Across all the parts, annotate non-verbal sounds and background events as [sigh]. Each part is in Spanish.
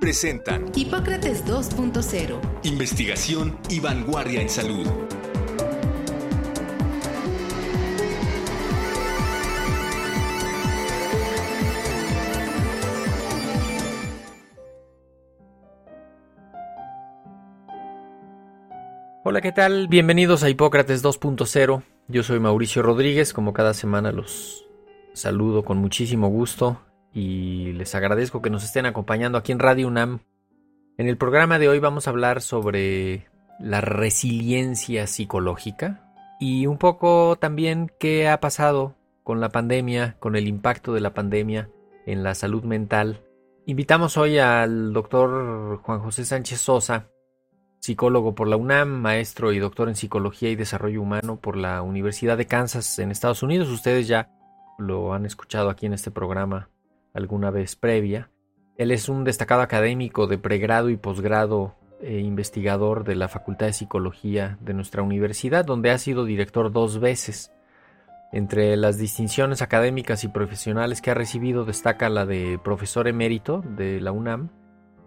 presentan Hipócrates 2.0. Investigación y vanguardia en salud. Hola, ¿qué tal? Bienvenidos a Hipócrates 2.0. Yo soy Mauricio Rodríguez, como cada semana los saludo con muchísimo gusto y les agradezco que nos estén acompañando aquí en Radio UNAM. En el programa de hoy vamos a hablar sobre la resiliencia psicológica y un poco también qué ha pasado con la pandemia, con el impacto de la pandemia en la salud mental. Invitamos hoy al doctor Juan José Sánchez Sosa, psicólogo por la UNAM, maestro y doctor en psicología y desarrollo humano por la Universidad de Kansas en Estados Unidos. Ustedes ya lo han escuchado aquí en este programa alguna vez previa. Él es un destacado académico de pregrado y posgrado e investigador de la Facultad de Psicología de nuestra universidad, donde ha sido director dos veces. Entre las distinciones académicas y profesionales que ha recibido destaca la de profesor emérito de la UNAM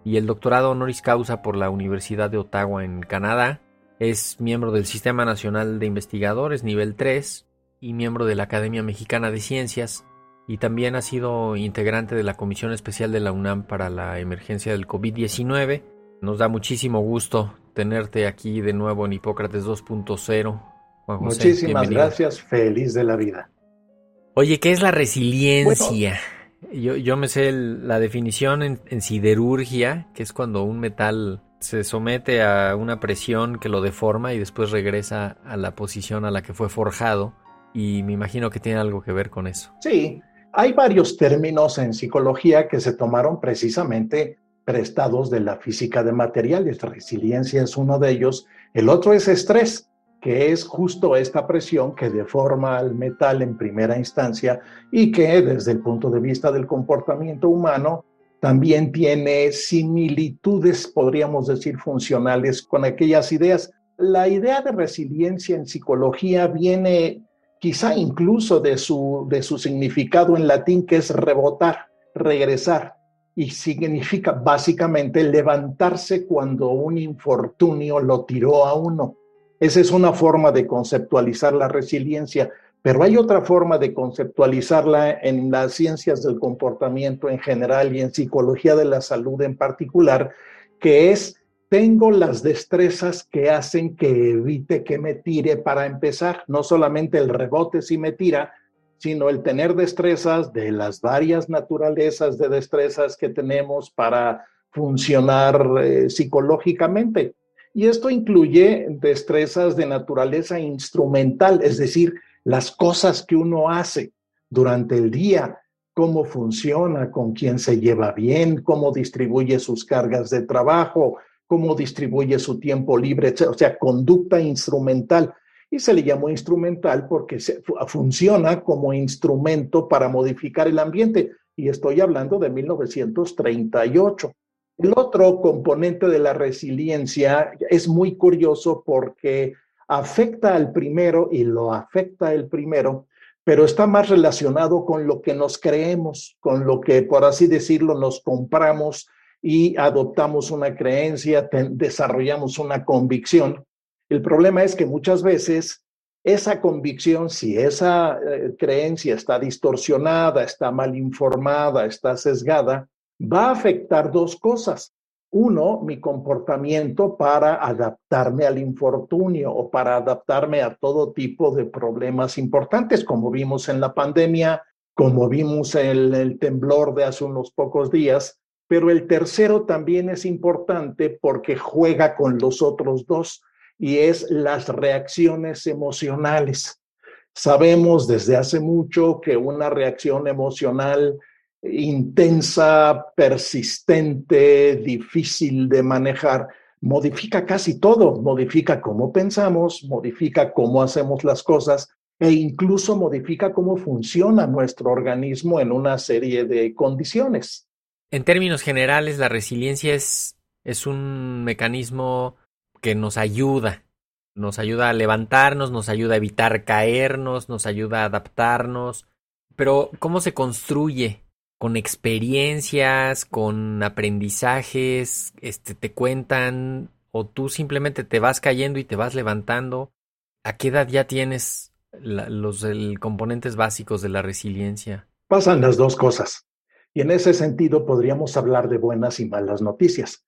y el doctorado honoris causa por la Universidad de Ottawa en Canadá. Es miembro del Sistema Nacional de Investigadores nivel 3 y miembro de la Academia Mexicana de Ciencias y también ha sido integrante de la Comisión Especial de la UNAM para la emergencia del COVID-19. Nos da muchísimo gusto tenerte aquí de nuevo en Hipócrates 2.0. Muchísimas gracias, feliz de la vida. Oye, ¿qué es la resiliencia? yo, me sé la definición en, en siderurgia, que es cuando un metal se somete a una presión que lo deforma y después regresa a la posición a la que fue forjado. Y me imagino que tiene algo que ver con eso. Sí, hay varios términos en psicología que se tomaron precisamente prestados de la física de materiales. Resiliencia es uno de ellos. El otro es estrés, que es justo esta presión que deforma al metal en primera instancia y que desde el punto de vista del comportamiento humano también tiene similitudes, podríamos decir, funcionales con aquellas ideas. La idea de resiliencia en psicología viene quizá incluso de su, de su significado en latín, que es rebotar, regresar, y significa básicamente levantarse cuando un infortunio lo tiró a uno. Esa es una forma de conceptualizar la resiliencia, pero hay otra forma de conceptualizarla en las ciencias del comportamiento en general y en psicología de la salud en particular, que es tengo las destrezas que hacen que evite que me tire para empezar, no solamente el rebote si me tira, sino el tener destrezas de las varias naturalezas de destrezas que tenemos para funcionar eh, psicológicamente. Y esto incluye destrezas de naturaleza instrumental, es decir, las cosas que uno hace durante el día, cómo funciona, con quién se lleva bien, cómo distribuye sus cargas de trabajo, cómo distribuye su tiempo libre, o sea, conducta instrumental. Y se le llamó instrumental porque funciona como instrumento para modificar el ambiente. Y estoy hablando de 1938. El otro componente de la resiliencia es muy curioso porque afecta al primero y lo afecta el primero, pero está más relacionado con lo que nos creemos, con lo que, por así decirlo, nos compramos y adoptamos una creencia, desarrollamos una convicción. El problema es que muchas veces esa convicción, si esa eh, creencia está distorsionada, está mal informada, está sesgada, va a afectar dos cosas. Uno, mi comportamiento para adaptarme al infortunio o para adaptarme a todo tipo de problemas importantes, como vimos en la pandemia, como vimos en el temblor de hace unos pocos días, pero el tercero también es importante porque juega con los otros dos y es las reacciones emocionales. Sabemos desde hace mucho que una reacción emocional intensa, persistente, difícil de manejar, modifica casi todo, modifica cómo pensamos, modifica cómo hacemos las cosas e incluso modifica cómo funciona nuestro organismo en una serie de condiciones. En términos generales, la resiliencia es, es un mecanismo que nos ayuda, nos ayuda a levantarnos, nos ayuda a evitar caernos, nos ayuda a adaptarnos, pero ¿cómo se construye? Con experiencias, con aprendizajes, este, te cuentan, o tú simplemente te vas cayendo y te vas levantando. ¿A qué edad ya tienes los componentes básicos de la resiliencia? Pasan las dos cosas. Y en ese sentido podríamos hablar de buenas y malas noticias.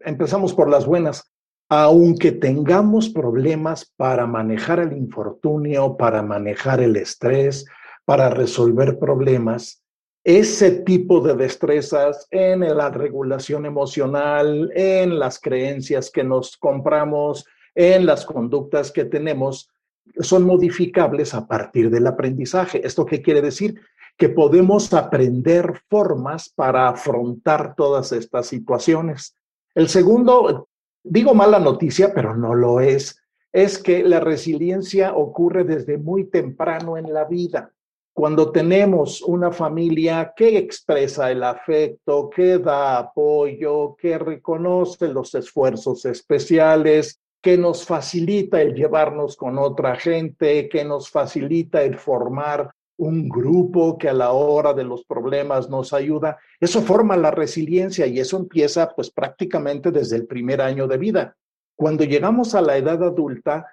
Empezamos por las buenas. Aunque tengamos problemas para manejar el infortunio, para manejar el estrés, para resolver problemas, ese tipo de destrezas en la regulación emocional, en las creencias que nos compramos, en las conductas que tenemos, son modificables a partir del aprendizaje. ¿Esto qué quiere decir? Que podemos aprender formas para afrontar todas estas situaciones. El segundo, digo mala noticia, pero no lo es, es que la resiliencia ocurre desde muy temprano en la vida cuando tenemos una familia que expresa el afecto, que da apoyo, que reconoce los esfuerzos especiales, que nos facilita el llevarnos con otra gente, que nos facilita el formar un grupo que a la hora de los problemas nos ayuda. Eso forma la resiliencia y eso empieza pues prácticamente desde el primer año de vida. Cuando llegamos a la edad adulta,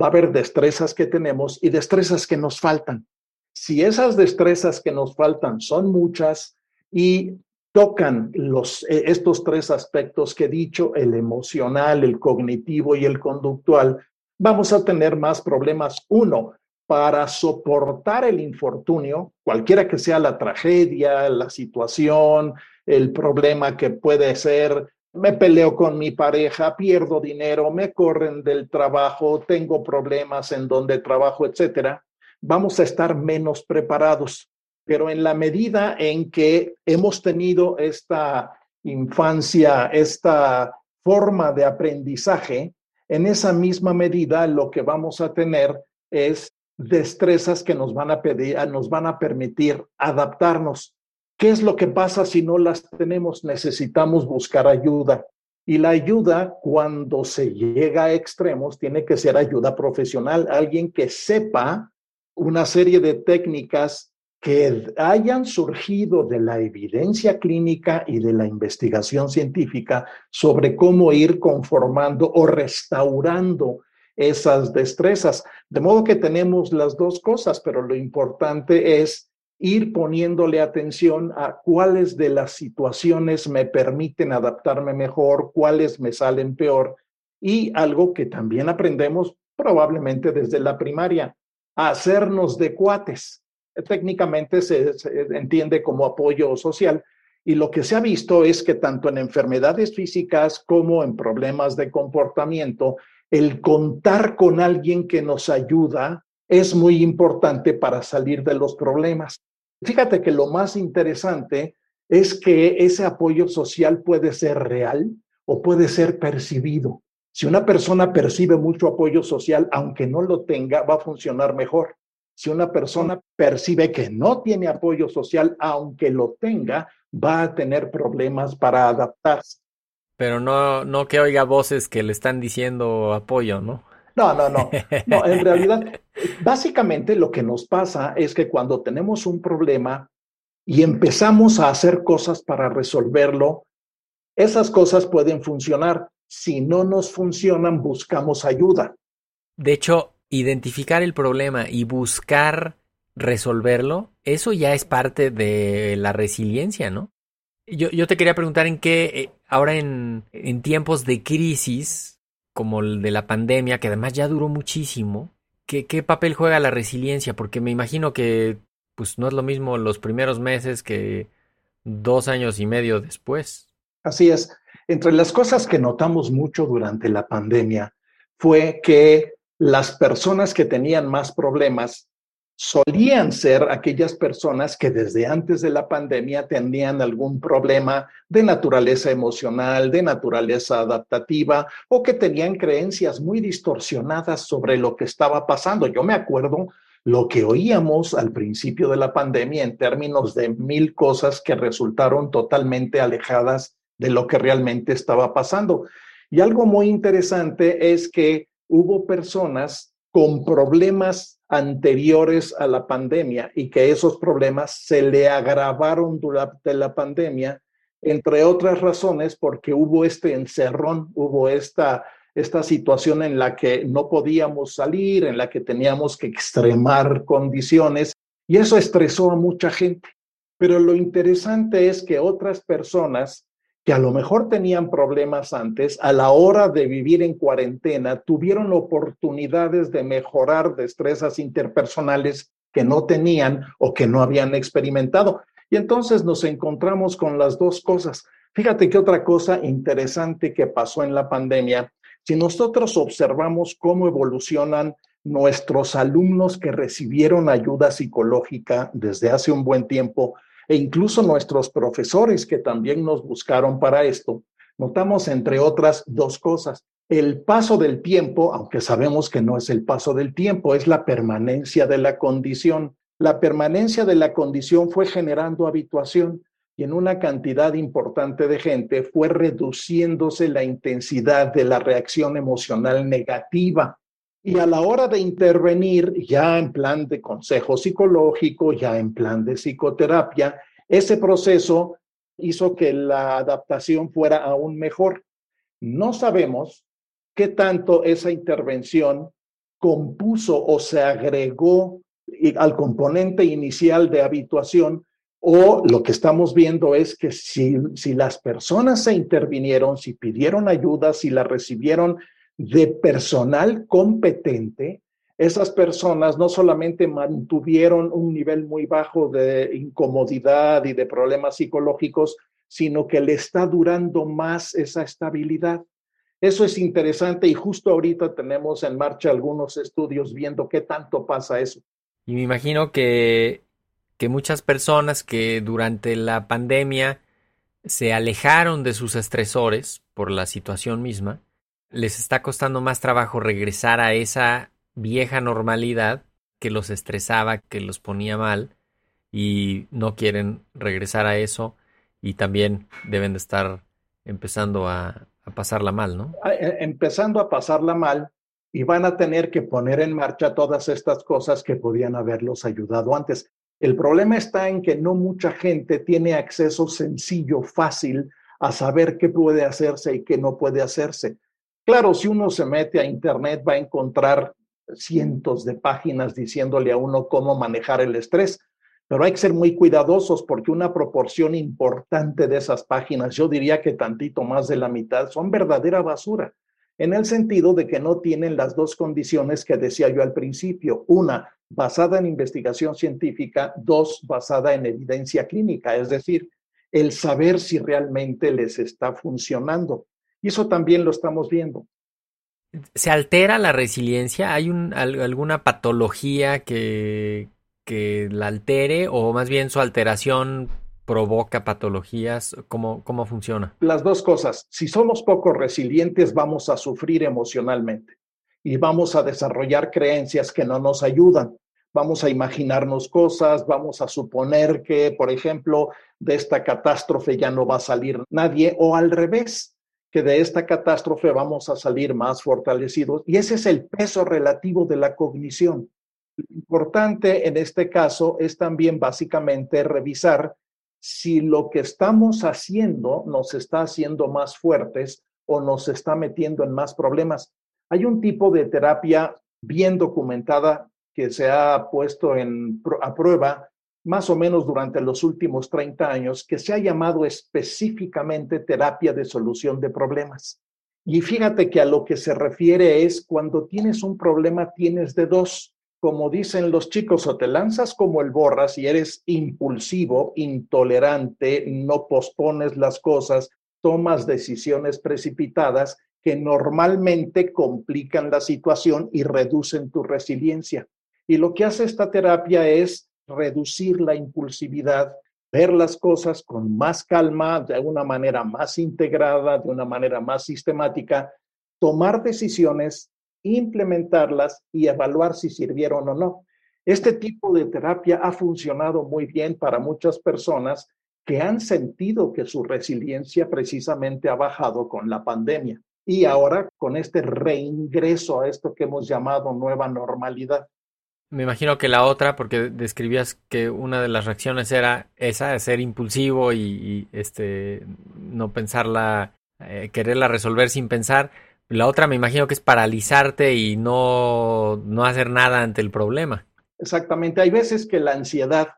va a haber destrezas que tenemos y destrezas que nos faltan. Si esas destrezas que nos faltan son muchas y tocan los, eh, estos tres aspectos que he dicho, el emocional, el cognitivo y el conductual, vamos a tener más problemas. Uno, para soportar el infortunio, cualquiera que sea la tragedia, la situación, el problema que puede ser, me peleo con mi pareja, pierdo dinero, me corren del trabajo, tengo problemas en donde trabajo, etcétera vamos a estar menos preparados. Pero en la medida en que hemos tenido esta infancia, esta forma de aprendizaje, en esa misma medida lo que vamos a tener es destrezas que nos van a pedir, nos van a permitir adaptarnos. ¿Qué es lo que pasa si no las tenemos? Necesitamos buscar ayuda. Y la ayuda, cuando se llega a extremos, tiene que ser ayuda profesional, alguien que sepa una serie de técnicas que hayan surgido de la evidencia clínica y de la investigación científica sobre cómo ir conformando o restaurando esas destrezas. De modo que tenemos las dos cosas, pero lo importante es ir poniéndole atención a cuáles de las situaciones me permiten adaptarme mejor, cuáles me salen peor y algo que también aprendemos probablemente desde la primaria, hacernos de cuates. Técnicamente se, entiende como apoyo social y lo que se ha visto es que tanto en enfermedades físicas como en problemas de comportamiento, el contar con alguien que nos ayuda es muy importante para salir de los problemas. Fíjate que lo más interesante es que ese apoyo social puede ser real o puede ser percibido. Si una persona percibe mucho apoyo social, aunque no lo tenga, va a funcionar mejor. Si una persona percibe que no tiene apoyo social, aunque lo tenga, va a tener problemas para adaptarse. Pero no, no que oiga voces que le están diciendo apoyo, ¿no? No, no, no. No, en [laughs] realidad, básicamente lo que nos pasa es que cuando tenemos un problema y empezamos a hacer cosas para resolverlo, esas cosas pueden funcionar, si no nos funcionan, buscamos ayuda. De hecho, identificar el problema y buscar resolverlo, eso ya es parte de la resiliencia, ¿no? Yo, yo te quería preguntar en qué, eh, ahora en, en tiempos de crisis, como el de la pandemia, que además ya duró muchísimo, ¿qué, ¿qué papel juega la resiliencia? Porque me imagino que pues no es lo mismo los primeros meses que dos años y medio después. Así es. Entre las cosas que notamos mucho durante la pandemia fue que las personas que tenían más problemas solían ser aquellas personas que desde antes de la pandemia tenían algún problema de naturaleza emocional, de naturaleza adaptativa o que tenían creencias muy distorsionadas sobre lo que estaba pasando. Yo me acuerdo lo que oíamos al principio de la pandemia en términos de mil cosas que resultaron totalmente alejadas de lo que realmente estaba pasando. Y algo muy interesante es que hubo personas con problemas anteriores a la pandemia y que esos problemas se le agravaron durante la pandemia, entre otras razones porque hubo este encerrón, hubo esta, esta situación en la que no podíamos salir, en la que teníamos que extremar condiciones y eso estresó a mucha gente. Pero lo interesante es que otras personas que a lo mejor tenían problemas antes, a la hora de vivir en cuarentena, tuvieron oportunidades de mejorar destrezas interpersonales que no tenían o que no habían experimentado. Y entonces nos encontramos con las dos cosas. Fíjate que otra cosa interesante que pasó en la pandemia, si nosotros observamos cómo evolucionan nuestros alumnos que recibieron ayuda psicológica desde hace un buen tiempo, e incluso nuestros profesores que también nos buscaron para esto, notamos entre otras dos cosas. El paso del tiempo, aunque sabemos que no es el paso del tiempo, es la permanencia de la condición. La permanencia de la condición fue generando habituación y en una cantidad importante de gente fue reduciéndose la intensidad de la reacción emocional negativa. Y a la hora de intervenir, ya en plan de consejo psicológico, ya en plan de psicoterapia, ese proceso hizo que la adaptación fuera aún mejor. No sabemos qué tanto esa intervención compuso o se agregó al componente inicial de habituación o lo que estamos viendo es que si, si las personas se intervinieron, si pidieron ayuda, si la recibieron de personal competente, esas personas no solamente mantuvieron un nivel muy bajo de incomodidad y de problemas psicológicos, sino que le está durando más esa estabilidad. Eso es interesante y justo ahorita tenemos en marcha algunos estudios viendo qué tanto pasa eso. Y me imagino que, que muchas personas que durante la pandemia se alejaron de sus estresores por la situación misma, les está costando más trabajo regresar a esa vieja normalidad que los estresaba, que los ponía mal y no quieren regresar a eso y también deben de estar empezando a, pasarla mal, ¿no? Eh, empezando a pasarla mal y van a tener que poner en marcha todas estas cosas que podían haberlos ayudado antes. El problema está en que no mucha gente tiene acceso sencillo, fácil a saber qué puede hacerse y qué no puede hacerse. Claro, si uno se mete a Internet va a encontrar cientos de páginas diciéndole a uno cómo manejar el estrés, pero hay que ser muy cuidadosos porque una proporción importante de esas páginas, yo diría que tantito más de la mitad, son verdadera basura, en el sentido de que no tienen las dos condiciones que decía yo al principio. Una, basada en investigación científica, dos, basada en evidencia clínica, es decir, el saber si realmente les está funcionando. Y eso también lo estamos viendo. ¿Se altera la resiliencia? ¿Hay alguna patología que, que la altere o más bien su alteración provoca patologías? ¿Cómo, ¿Cómo funciona? Las dos cosas. Si somos poco resilientes, vamos a sufrir emocionalmente y vamos a desarrollar creencias que no nos ayudan. Vamos a imaginarnos cosas, vamos a suponer que, por ejemplo, de esta catástrofe ya no va a salir nadie o al revés que de esta catástrofe vamos a salir más fortalecidos y ese es el peso relativo de la cognición. Lo importante en este caso es también básicamente revisar si lo que estamos haciendo nos está haciendo más fuertes o nos está metiendo en más problemas. Hay un tipo de terapia bien documentada que se ha puesto en, a prueba más o menos durante los últimos 30 años que se ha llamado específicamente terapia de solución de problemas. Y fíjate que a lo que se refiere es cuando tienes un problema tienes de dos. Como dicen los chicos, o te lanzas como el borras y eres impulsivo, intolerante, no pospones las cosas, tomas decisiones precipitadas que normalmente complican la situación y reducen tu resiliencia. Y lo que hace esta terapia es reducir la impulsividad, ver las cosas con más calma, de una manera más integrada, de una manera más sistemática, tomar decisiones, implementarlas y evaluar si sirvieron o no. Este tipo de terapia ha funcionado muy bien para muchas personas que han sentido que su resiliencia precisamente ha bajado con la pandemia y ahora con este reingreso a esto que hemos llamado nueva normalidad. Me imagino que la otra, porque describías que una de las reacciones era esa, ser impulsivo y, este no pensarla, eh, quererla resolver sin pensar. La otra me imagino que es paralizarte y no, no hacer nada ante el problema. Exactamente. Hay veces que la ansiedad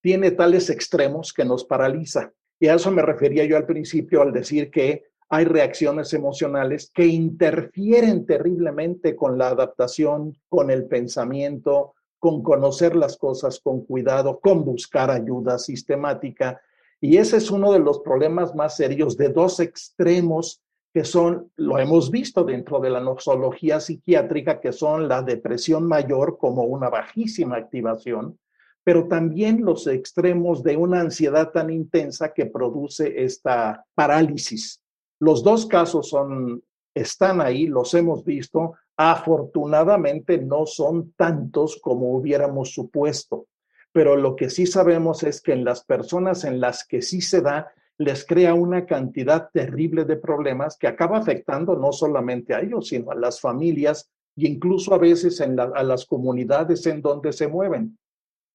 tiene tales extremos que nos paraliza. Y a eso me refería yo al principio al decir que hay reacciones emocionales que interfieren terriblemente con la adaptación, con el pensamiento, con conocer las cosas con cuidado, con buscar ayuda sistemática. Y ese es uno de los problemas más serios de dos extremos que son, lo hemos visto dentro de la nosología psiquiátrica, que son la depresión mayor como una bajísima activación, pero también los extremos de una ansiedad tan intensa que produce esta parálisis. Los dos casos son, están ahí, los hemos visto, afortunadamente no son tantos como hubiéramos supuesto, pero lo que sí sabemos es que en las personas en las que sí se da, les crea una cantidad terrible de problemas que acaba afectando no solamente a ellos, sino a las familias e incluso a veces en a las comunidades en donde se mueven.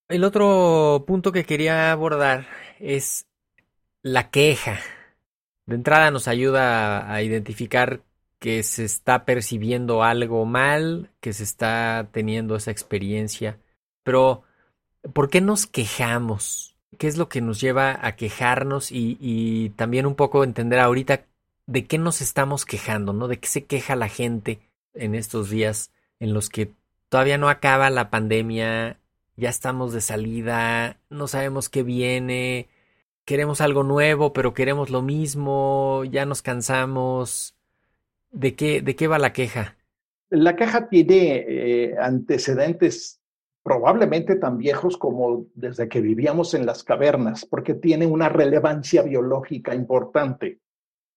El otro punto que quería abordar es la queja. De entrada nos ayuda a identificar que se está percibiendo algo mal, que se está teniendo esa experiencia. Pero, ¿por qué nos quejamos? qué es lo que nos lleva a quejarnos y, también un poco entender ahorita de qué nos estamos quejando, ¿no? De qué se queja la gente en estos días en los que todavía no acaba la pandemia, ya estamos de salida, no sabemos qué viene, queremos algo nuevo, pero queremos lo mismo, ya nos cansamos. ¿De qué, de qué va la queja? La queja tiene eh, antecedentes probablemente tan viejos como desde que vivíamos en las cavernas, porque tiene una relevancia biológica importante.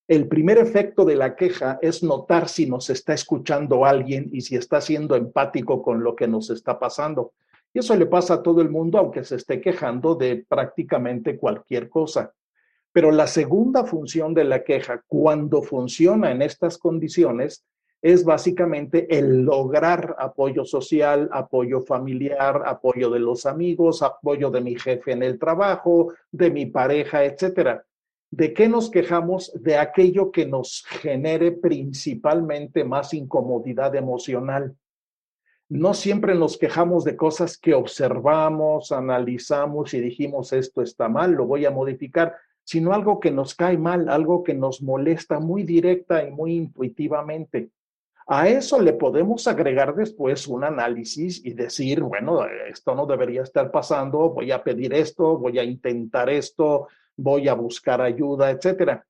El primer efecto de la queja es notar si nos está escuchando alguien y si está siendo empático con lo que nos está pasando. Y eso le pasa a todo el mundo, aunque se esté quejando de prácticamente cualquier cosa. Pero la segunda función de la queja, cuando funciona en estas condiciones, es básicamente el lograr apoyo social, apoyo familiar, apoyo de los amigos, apoyo de mi jefe en el trabajo, de mi pareja, etcétera. ¿De qué nos quejamos? De aquello que nos genere principalmente más incomodidad emocional. No siempre nos quejamos de cosas que observamos, analizamos y dijimos esto está mal, lo voy a modificar, sino algo que nos cae mal, algo que nos molesta muy directa y muy intuitivamente. A eso le podemos agregar después un análisis y decir, bueno, esto no debería estar pasando, voy a pedir esto, voy a intentar esto, voy a buscar ayuda, etcétera.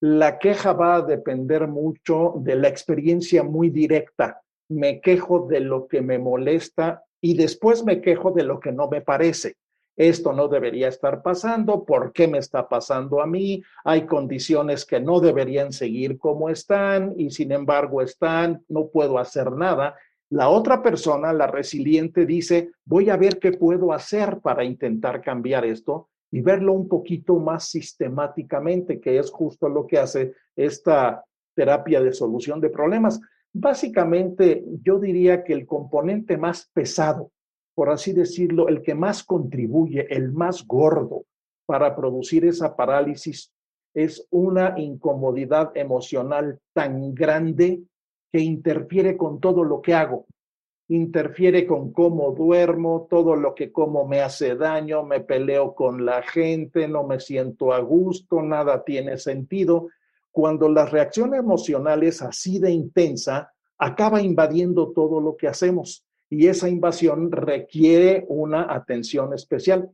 La queja va a depender mucho de la experiencia muy directa. Me quejo de lo que me molesta y después me quejo de lo que no me parece esto no debería estar pasando, ¿por qué me está pasando a mí? Hay condiciones que no deberían seguir como están y sin embargo están, no puedo hacer nada. La otra persona, la resiliente, dice, voy a ver qué puedo hacer para intentar cambiar esto y verlo un poquito más sistemáticamente, que es justo lo que hace esta terapia de solución de problemas. Básicamente, yo diría que el componente más pesado por así decirlo, el que más contribuye, el más gordo para producir esa parálisis es una incomodidad emocional tan grande que interfiere con todo lo que hago. Interfiere con cómo duermo, todo lo que como me hace daño, me peleo con la gente, no me siento a gusto, nada tiene sentido. Cuando la reacción emocional es así de intensa, acaba invadiendo todo lo que hacemos y esa invasión requiere una atención especial.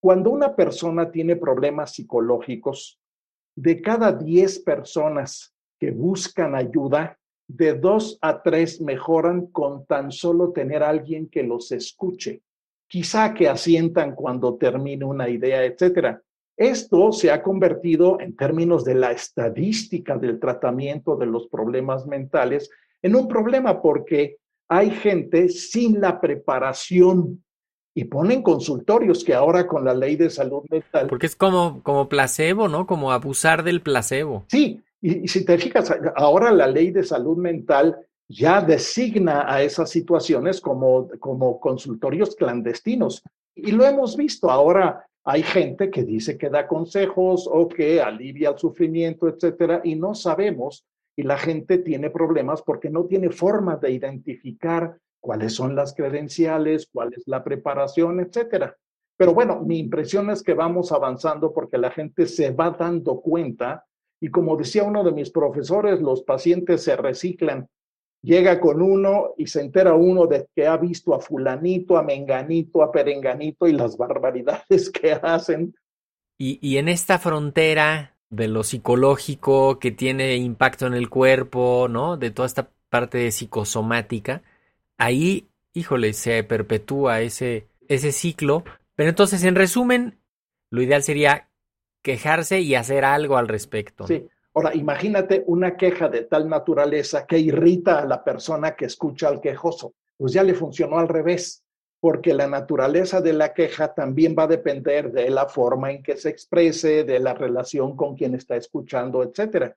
Cuando una persona tiene problemas psicológicos, de cada 10 personas que buscan ayuda, de dos a tres mejoran con tan solo tener alguien que los escuche, quizá que asientan cuando termine una idea, etcétera. Esto se ha convertido en términos de la estadística del tratamiento de los problemas mentales en un problema porque hay gente sin la preparación y ponen consultorios que ahora con la ley de salud mental. Porque es como, como placebo, ¿no? Como abusar del placebo. Sí, y, si te fijas, ahora la ley de salud mental ya designa a esas situaciones como, como consultorios clandestinos. Y lo hemos visto. Ahora hay gente que dice que da consejos o que alivia el sufrimiento, etcétera, y no sabemos. Y la gente tiene problemas porque no tiene forma de identificar cuáles son las credenciales, cuál es la preparación, etcétera. Pero bueno, mi impresión es que vamos avanzando porque la gente se va dando cuenta y como decía uno de mis profesores, los pacientes se reciclan. Llega con uno y se entera uno de que ha visto a fulanito, a menganito, a perenganito y las barbaridades [laughs] que hacen. Y, y en esta frontera de lo psicológico que tiene impacto en el cuerpo, ¿no? De toda esta parte psicosomática, ahí, híjole, se perpetúa ese, ese ciclo. Pero entonces, en resumen, lo ideal sería quejarse y hacer algo al respecto. Sí. Ahora, imagínate una queja de tal naturaleza que irrita a la persona que escucha al quejoso. Pues ya le funcionó al revés, porque la naturaleza de la queja también va a depender de la forma en que se exprese, de la relación con quien está escuchando, etcétera.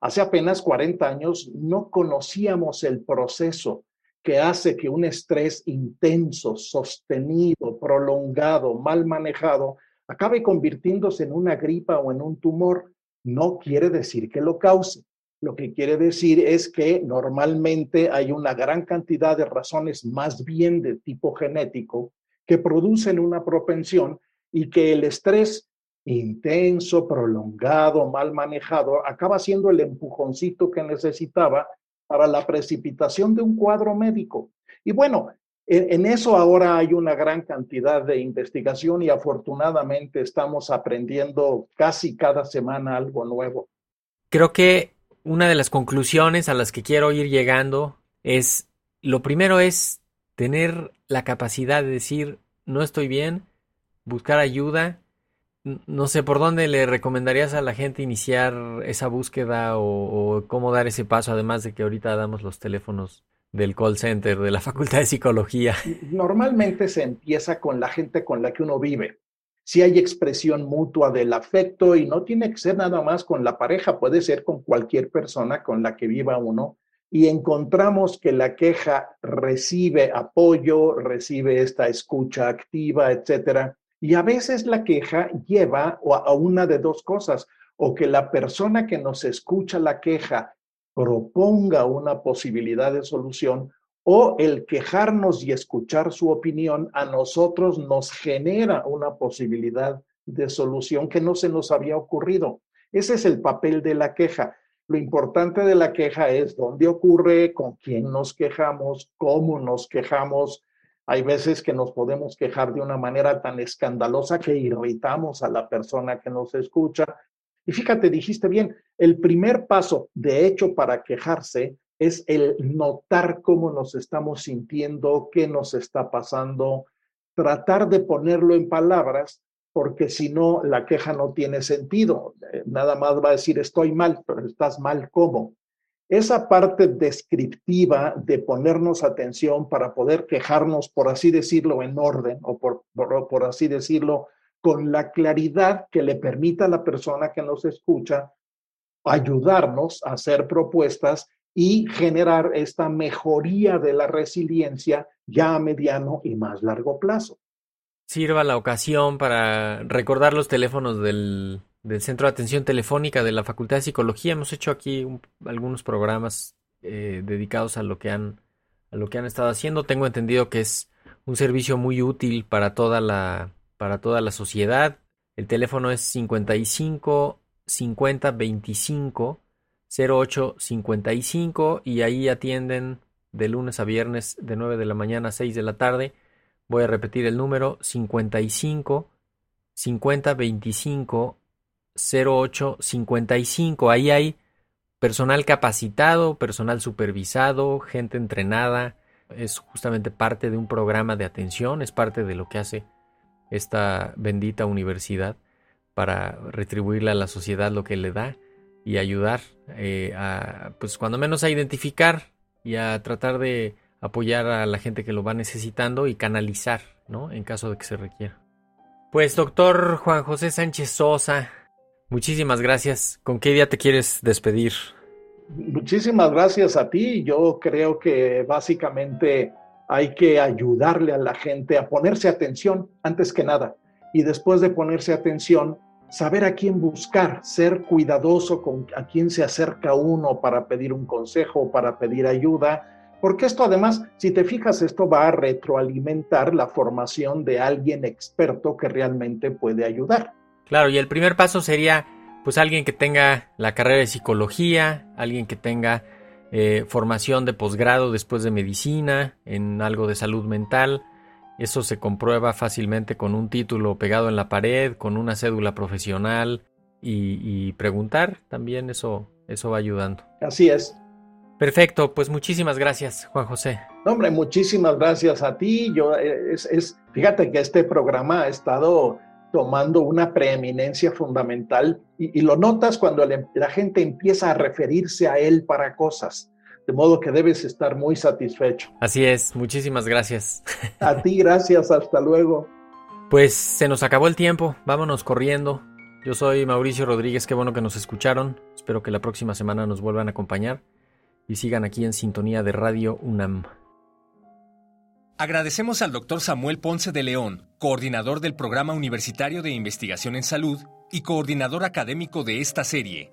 Hace apenas 40 años no conocíamos el proceso que hace que un estrés intenso, sostenido, prolongado, mal manejado, acabe convirtiéndose en una gripa o en un tumor. No quiere decir que lo cause. Lo que quiere decir es que normalmente hay una gran cantidad de razones más bien de tipo genético que producen una propensión y que el estrés intenso, prolongado, mal manejado, acaba siendo el empujoncito que necesitaba para la precipitación de un cuadro médico. Y bueno, en, eso ahora hay una gran cantidad de investigación y afortunadamente estamos aprendiendo casi cada semana algo nuevo. Creo que una de las conclusiones a las que quiero ir llegando es, lo primero es tener la capacidad de decir, no estoy bien, buscar ayuda. No sé por dónde le recomendarías a la gente iniciar esa búsqueda o, cómo dar ese paso, además de que ahorita damos los teléfonos del call center, de la [laughs] Facultad de Psicología? Normalmente se empieza con la gente con la que uno vive. Si hay expresión mutua del afecto y no tiene que ser nada más con la pareja, puede ser con cualquier persona con la que viva uno y encontramos que la queja recibe apoyo, recibe esta escucha activa, etcétera. Y a veces la queja lleva a una de dos cosas, o que la persona que nos escucha la queja proponga una posibilidad de solución o el quejarnos y escuchar su opinión a nosotros nos genera una posibilidad de solución que no se nos había ocurrido. Ese es el papel de la queja. Lo importante de la queja es dónde ocurre, con quién nos quejamos, cómo nos quejamos. Hay veces que nos podemos quejar de una manera tan escandalosa que irritamos a la persona que nos escucha y fíjate, dijiste bien, el primer paso, de hecho, para quejarse es el notar cómo nos estamos sintiendo, qué nos está pasando, tratar de ponerlo en palabras, porque si no, la queja no tiene sentido. Eh, nada más va a decir, estoy mal, pero estás mal, ¿cómo? Esa parte descriptiva de ponernos atención para poder quejarnos, por así decirlo, en orden o por, por, por así decirlo, con la claridad que le permita a la persona que nos escucha ayudarnos a hacer propuestas y generar esta mejoría de la resiliencia ya a mediano y más largo plazo. Sirva la ocasión para recordar los teléfonos del, Centro de Atención Telefónica de la Facultad de Psicología. Hemos hecho aquí algunos programas eh, dedicados a lo que han a lo que han estado haciendo. Tengo entendido que es un servicio muy útil para toda la para toda la sociedad. El teléfono es 55 50 25 08 55 y ahí atienden de lunes a viernes de 9 de la mañana a 6 de la tarde. Voy a repetir el número 55 50 25 08 55. Ahí hay personal capacitado, personal supervisado, gente entrenada. Es justamente parte de un programa de atención, es parte de lo que hace esta bendita universidad para retribuirle a la sociedad lo que le da y ayudar eh, a, pues cuando menos a identificar y a tratar de apoyar a la gente que lo va necesitando y canalizar, ¿no? En caso de que se requiera. Pues doctor Juan José Sánchez Sosa, muchísimas gracias. ¿Con qué día te quieres despedir? Muchísimas gracias a ti. Yo creo que básicamente hay que ayudarle a la gente a ponerse atención antes que nada. Y después de ponerse atención, saber a quién buscar, ser cuidadoso con a quién se acerca uno para pedir un consejo, para pedir ayuda, porque esto además, si te fijas, esto va a retroalimentar la formación de alguien experto que realmente puede ayudar. Claro, y el primer paso sería pues alguien que tenga la carrera de psicología, alguien que tenga eh, formación de posgrado después de medicina, en algo de salud mental. Eso se comprueba fácilmente con un título pegado en la pared, con una cédula profesional y, preguntar también eso, eso va ayudando. Así es. Perfecto, pues muchísimas gracias, Juan José. hombre, muchísimas gracias a ti. Yo eh, es, es, fíjate que este programa ha estado tomando una preeminencia fundamental y, lo notas cuando la gente empieza a referirse a él para cosas. De modo que debes estar muy satisfecho. Así es, muchísimas gracias. A ti, gracias, hasta luego. Pues se nos acabó el tiempo, vámonos corriendo. Yo soy Mauricio Rodríguez, qué bueno que nos escucharon. Espero que la próxima semana nos vuelvan a acompañar y sigan aquí en sintonía de Radio UNAM. Agradecemos al doctor Samuel Ponce de León, coordinador del Programa Universitario de Investigación en Salud y coordinador académico de esta serie.